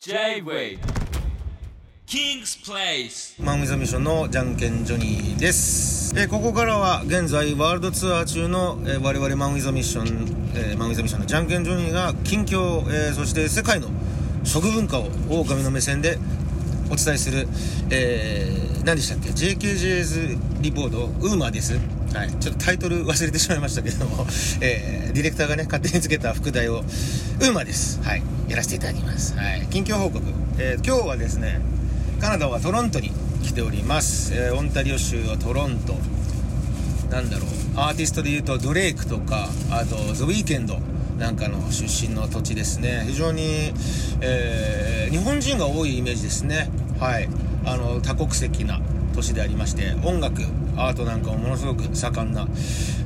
J-Way. King's Place. マン・ウィザ・ミッションのじゃんけんジョニーです、えーここからは現在ワールドツアー中の、えー我々マン・ウィザ・ミッション、えーマン・ウィザ・ミッションのじゃんけんジョニーが近況、えーそして世界の食文化を狼の目線でお伝えする、えー何でしたっけ？JKJS リポートウーマーです。はい、ちょっとタイトル忘れてしまいましたけども、えーディレクターがね勝手につけた副題をウーマです。はい。やらせていただきます。はい。近況報告、えー今日はですねカナダはトロントに来ております、えーオンタリオ州はトロント。なんだろう。アーティストでいうとドレイクとかあとザ・ウィーケンドなんかの出身の土地ですね。非常に、えー日本人が多いイメージですね。はい。あの多国籍な都市でありまして音楽アートなんかもものすごく盛んな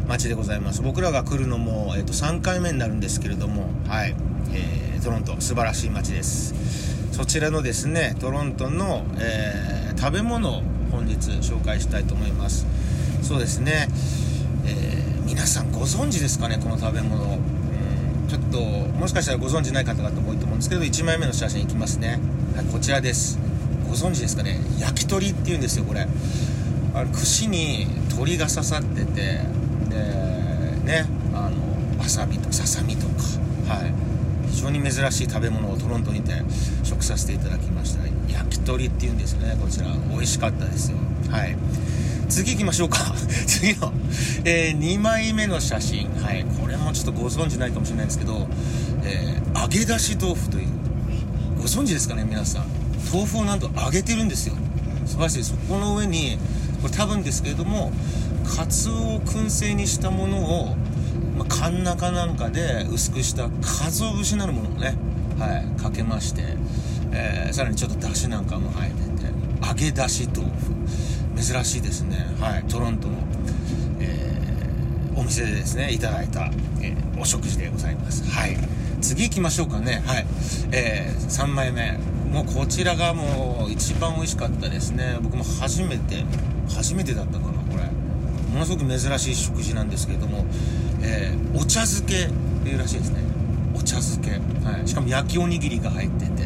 街でございます。僕らが来るのも、えー、と3回目になるんですけれどもはい、えートロント素晴らしい街です。そちらのですねトロントの、えー食べ物を本日紹介したいと思います。そうですね、えー皆さんご存知ですかねこの食べ物。うんちょっともしかしたらご存知ない方々も多いと思うんですけど1枚目の写真いきますね、はい、こちらです。ご存知ですかね？焼き鳥っていうんですよこれ。あの串に鳥が刺さっててでねあのわさびとささみとか。はい。非常に珍しい食べ物をトロントにて食させていただきました。焼き鳥っていうんですよねこちら。美味しかったですよ。はい。次行きましょうか。次の、え2枚目の写真。はい。これもちょっとご存知ないかもしれないんですけど、えー揚げ出し豆腐という。ご存知ですかね皆さん？豆腐をなんと揚げてるんですよ。素晴らしいです。この上にこれ多分ですけれどもカツオを燻製にしたものを、まあ、カンナかなんかで薄くした鰹節なるものをね、はい、かけまして、えーさらにちょっとだしなんかも入ってて揚げ出し豆腐。珍しいですね。はいトロントの、えーお店でですねいただいた、えーお食事でございます。はい。次行きましょうかね。はい、えー3枚目。もうこちらがもう一番美味しかったですね。僕も初めて初めてだったかなこれ。ものすごく珍しい食事なんですけれども、えーお茶漬けっていうらしいですね。お茶漬け、はい、しかも焼きおにぎりが入ってて、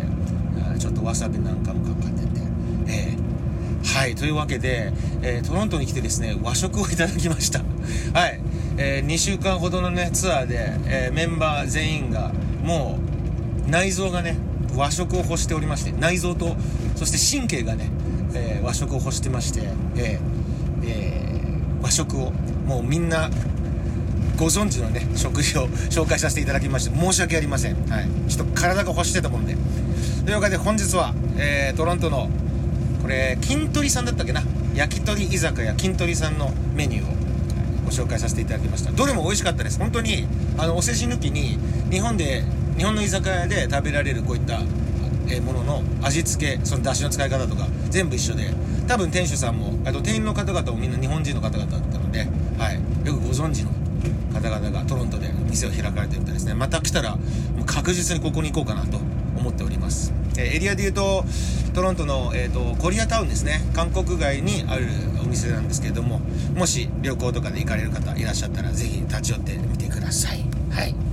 はい。ちょっとわさびなんかもかかってて。えーはい。というわけで、えートロントに来てですね和食をいただきました。はい、えー2週間ほどのねツアーで、えーメンバー全員がもう内臓がね和食を欲しておりまして内臓とそして神経がね、えー和食を欲してまして、えーえー和食をもうみんなご存知のね食事を 紹介させていただきまして申し訳ありません、はい、ちょっと体が欲してたもんで。というわけで本日は、えートロントのこれ金鳥さんだったっけな？焼き鳥居酒屋金鳥さんのメニューをご紹介させていただきました。どれも美味しかったです。本当にあのお世辞抜きに日本で日本の居酒屋で食べられるこういったえものの味付けその出汁の使い方とか全部一緒で多分店主さんもあと店員の方々もみんな日本人の方々だったので、はい、よくご存知の方々がトロントで店を開かれてるみたいですね。また来たらもう確実にここに行こうかなと思っております、えエリアでいうとトロントの、えー、とコリアタウンですね。韓国街にあるお店なんですけれどももし旅行とかで行かれる方いらっしゃったらぜひ立ち寄ってみてください。はい。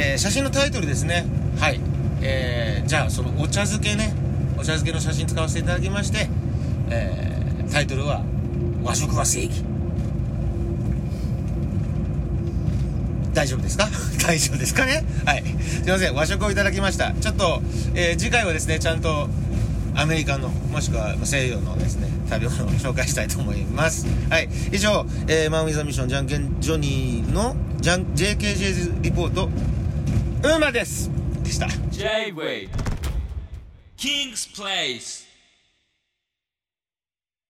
えー写真のタイトルですね。はい。えーじゃあそのお茶漬けね。お茶漬けの写真使わせていただきまして、えータイトルは「和食は正義」大丈夫ですか？大丈夫ですかね？はい。すいません。和食をいただきました。ちょっと、えー次回はですねちゃんとアメリカのもしくは西洋のですね食べ物を紹介したいと思います。はい。以上、えーマ・ウィザ・ミッションじゃんけんジョニーのじゃん JKJ リポートウーマですでした J-Way King's Place